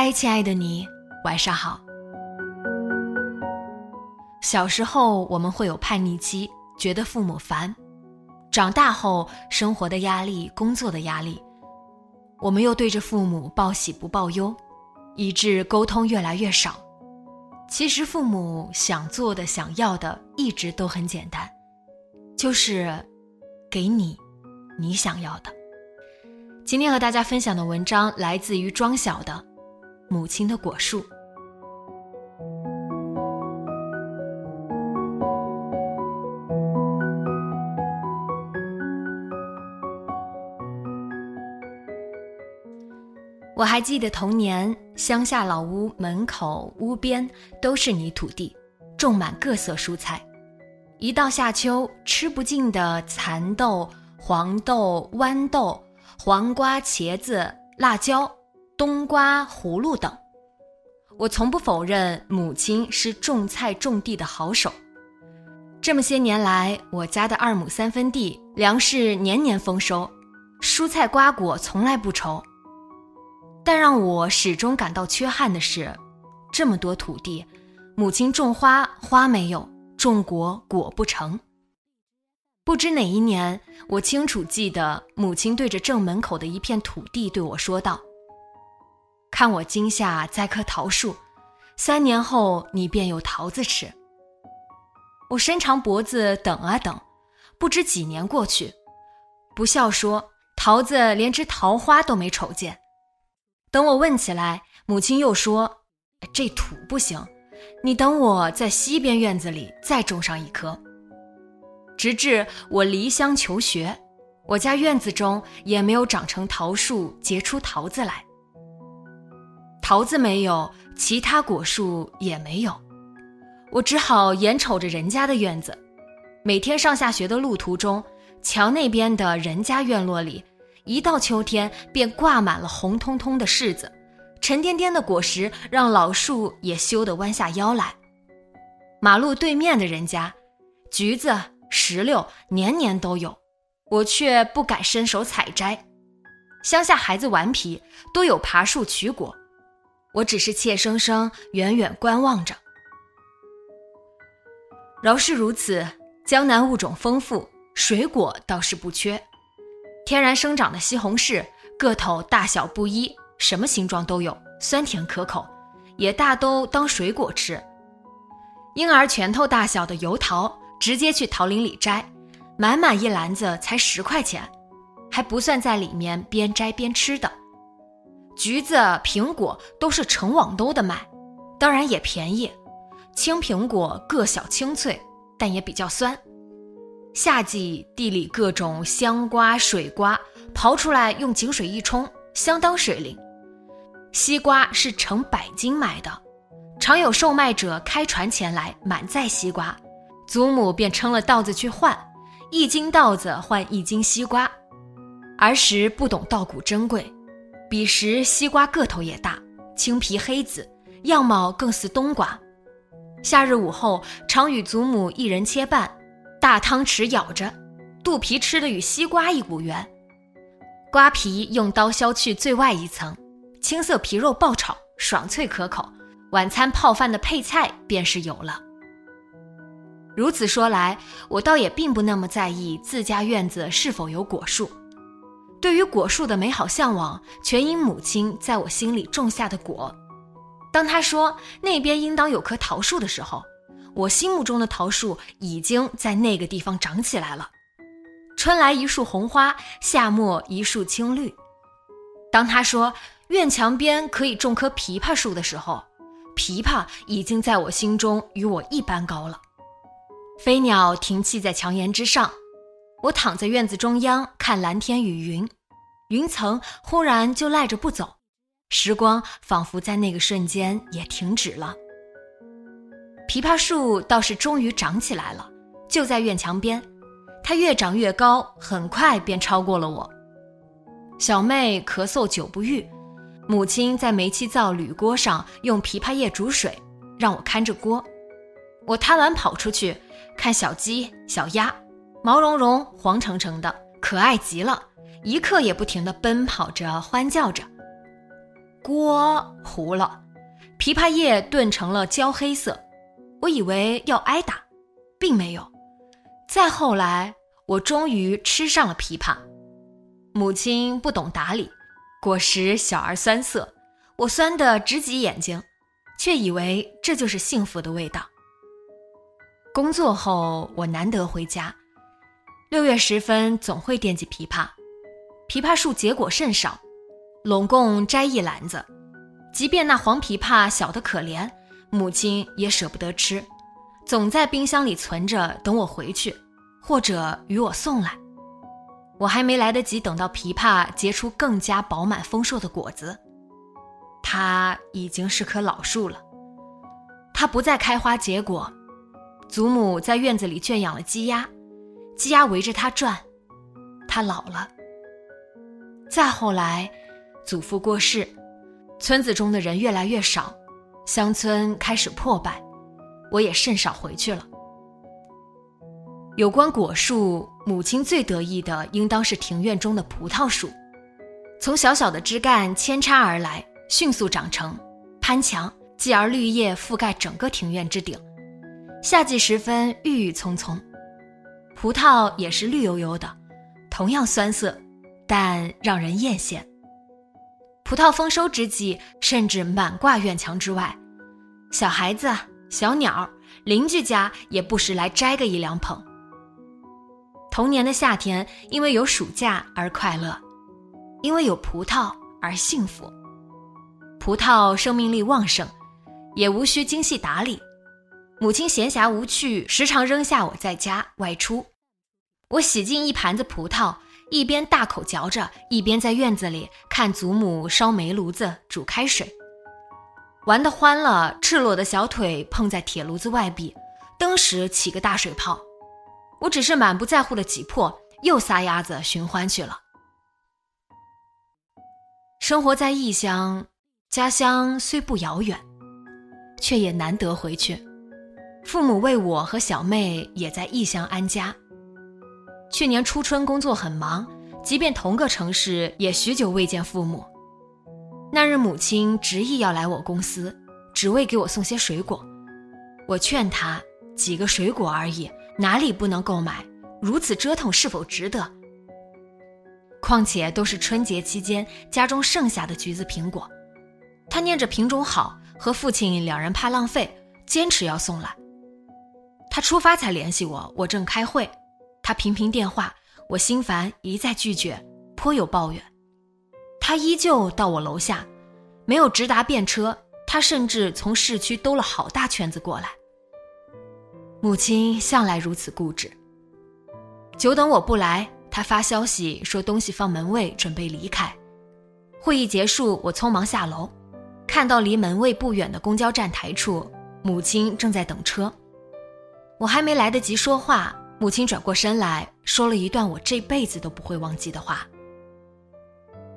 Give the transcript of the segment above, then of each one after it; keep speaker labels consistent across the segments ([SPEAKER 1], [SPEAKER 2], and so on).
[SPEAKER 1] 嗨，亲爱的你，晚上好。小时候我们会有叛逆期，觉得父母烦；长大后，生活的压力、工作的压力，我们又对着父母报喜不报忧，以致沟通越来越少。其实父母想做的、想要的，一直都很简单，就是给你你想要的。今天和大家分享的文章来自于庄晓的。母亲的果树。我还记得童年，乡下老屋门口、屋边都是泥土地，种满各色蔬菜。一到夏秋，吃不尽的蚕豆、黄豆、豌豆、黄瓜、茄子、辣椒。冬瓜、葫芦等，我从不否认母亲是种菜种地的好手。这么些年来，我家的二亩三分地，粮食年年丰收，蔬菜瓜果从来不愁。但让我始终感到缺憾的是，这么多土地，母亲种花花没有，种果果不成。不知哪一年，我清楚记得母亲对着正门口的一片土地对我说道。看我今夏栽棵桃树，三年后你便有桃子吃。我伸长脖子等啊等，不知几年过去，不笑说桃子连只桃花都没瞅见。等我问起来，母亲又说：“这土不行，你等我在西边院子里再种上一棵。”直至我离乡求学，我家院子中也没有长成桃树，结出桃子来。桃子没有，其他果树也没有，我只好眼瞅着人家的院子。每天上下学的路途中，桥那边的人家院落里，一到秋天便挂满了红彤彤的柿子，沉甸甸的果实让老树也羞得弯下腰来。马路对面的人家，橘子、石榴年年都有，我却不敢伸手采摘。乡下孩子顽皮，都有爬树取果。我只是怯生生、远远观望着。饶是如此，江南物种丰富，水果倒是不缺。天然生长的西红柿，个头大小不一，什么形状都有，酸甜可口，也大都当水果吃。婴儿拳头大小的油桃，直接去桃林里摘，满满一篮子才十块钱，还不算在里面边摘边吃的。橘子、苹果都是成网兜的卖，当然也便宜。青苹果个小清脆，但也比较酸。夏季地里各种香瓜、水瓜，刨出来用井水一冲，相当水灵。西瓜是成百斤买的，常有售卖者开船前来满载西瓜，祖母便称了稻子去换，一斤稻子换一斤西瓜。儿时不懂稻谷珍贵。彼时西瓜个头也大，青皮黑紫，样貌更似冬瓜。夏日午后，常与祖母一人切半，大汤匙舀着，肚皮吃的与西瓜一股圆。瓜皮用刀削去最外一层，青色皮肉爆炒，爽脆可口。晚餐泡饭的配菜便是有了。如此说来，我倒也并不那么在意自家院子是否有果树。对于果树的美好向往，全因母亲在我心里种下的果。当他说那边应当有棵桃树的时候，我心目中的桃树已经在那个地方长起来了。春来一树红花，夏末一树青绿。当他说院墙边可以种棵枇杷树的时候，枇杷已经在我心中与我一般高了。飞鸟停栖在墙檐之上，我躺在院子中央看蓝天与云，云层忽然就赖着不走，时光仿佛在那个瞬间也停止了。枇杷树倒是终于长起来了，就在院墙边，它越长越高，很快便超过了我。小妹咳嗽久不愈，母亲在煤气灶铝锅上用枇杷叶煮水，让我看着锅。我贪玩跑出去看小鸡、小鸭，毛茸茸、黄澄澄的，可爱极了，一刻也不停地奔跑着、欢叫着。锅糊了，枇杷叶炖成了焦黑色。我以为要挨打，并没有。再后来，我终于吃上了枇杷。母亲不懂打理，果实小而酸涩，我酸得直挤眼睛，却以为这就是幸福的味道。工作后，我难得回家，六月时分总会惦记枇杷。枇杷树结果甚少，拢共摘一篮子，即便那黄枇杷小得可怜。母亲也舍不得吃，总在冰箱里存着，等我回去，或者与我送来。我还没来得及等到枇杷结出更加饱满丰硕的果子，它已经是棵老树了。它不再开花结果。祖母在院子里圈养了鸡鸭，鸡鸭围着它转。它老了。再后来，祖父过世，村子中的人越来越少。乡村开始破败，我也甚少回去了。有关果树，母亲最得意的应当是庭院中的葡萄树，从小小的枝干扦插而来，迅速长成，攀墙，继而绿叶覆盖整个庭院之顶。夏季时分，郁郁葱葱，葡萄也是绿油油的，同样酸涩，但让人艳羡。葡萄丰收之际，甚至满挂院墙之外，小孩子、小鸟、邻居家也不时来摘个一两捧。童年的夏天，因为有暑假而快乐，因为有葡萄而幸福。葡萄生命力旺盛，也无需精细打理。母亲闲暇无趣，时常扔下我在家外出，我洗净一盘子葡萄。一边大口嚼着，一边在院子里看祖母烧煤炉子煮开水，玩得欢了，赤裸的小腿碰在铁炉子外壁，登时起个大水泡。我只是满不在乎的挤破，又撒丫子寻欢去了。生活在异乡，家乡虽不遥远，却也难得回去。父母为我和小妹也在异乡安家。去年初春工作很忙，即便同个城市，也许久未见父母。那日母亲执意要来我公司，只为给我送些水果。我劝她几个水果而已，哪里不能购买？如此折腾是否值得？况且都是春节期间家中剩下的橘子、苹果。她念着品种好，和父亲两人怕浪费，坚持要送来。他出发才联系我，我正开会。他频频电话，我心烦，一再拒绝，颇有抱怨。他依旧到我楼下，没有直达便车，他甚至从市区兜了好大圈子过来。母亲向来如此固执。久等我不来，他发消息说东西放门卫，准备离开。会议结束，我匆忙下楼，看到离门卫不远的公交站台处，母亲正在等车。我还没来得及说话。母亲转过身来说了一段我这辈子都不会忘记的话。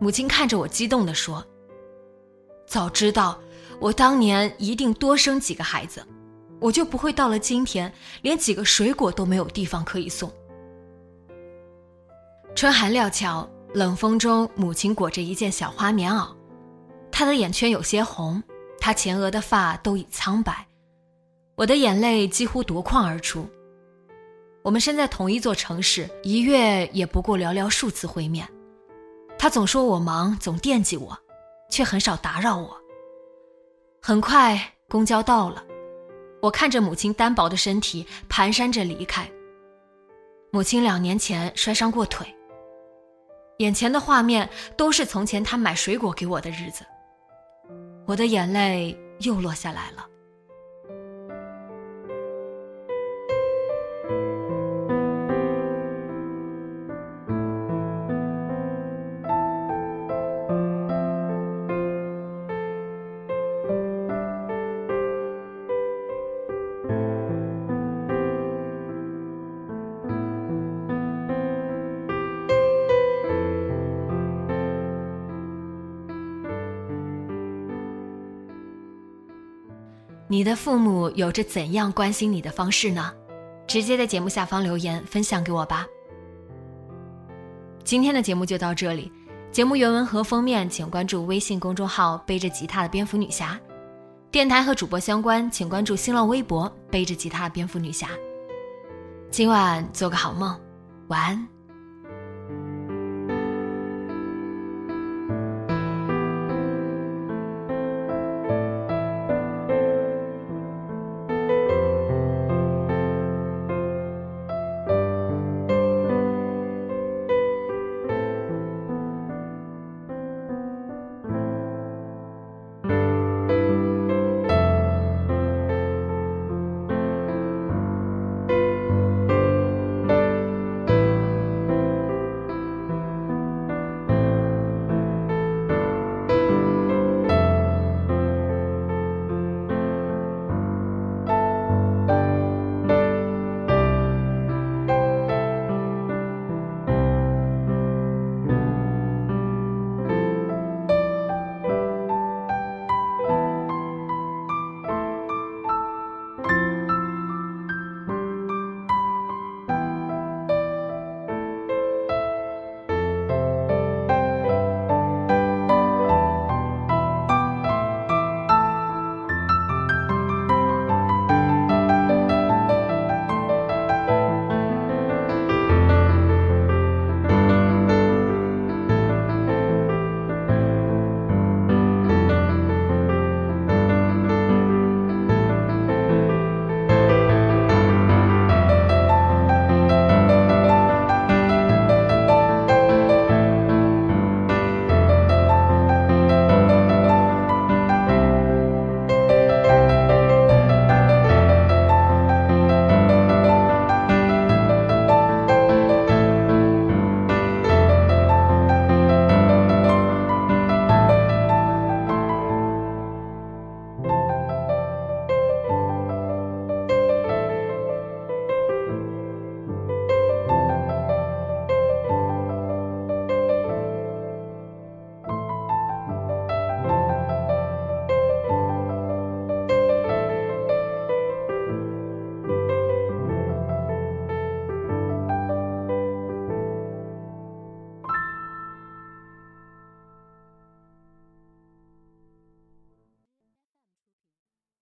[SPEAKER 1] 母亲看着我，激动地说：“早知道我当年一定多生几个孩子，我就不会到了今天连几个水果都没有地方可以送。”春寒料峭，冷风中，母亲裹着一件小花棉袄，她的眼圈有些红，她前额的发都已苍白，我的眼泪几乎夺眶而出。我们身在同一座城市，一月也不过寥寥数次会面。他总说我忙，总惦记我，却很少打扰我。很快，公交到了，我看着母亲单薄的身体蹒跚着离开。母亲两年前摔伤过腿，眼前的画面都是从前她买水果给我的日子，我的眼泪又落下来了。你的父母有着怎样关心你的方式呢？直接在节目下方留言分享给我吧。今天的节目就到这里，节目原文和封面请关注微信公众号“背着吉他的蝙蝠女侠”，电台和主播相关请关注新浪微博“背着吉他的蝙蝠女侠”。今晚做个好梦，晚安。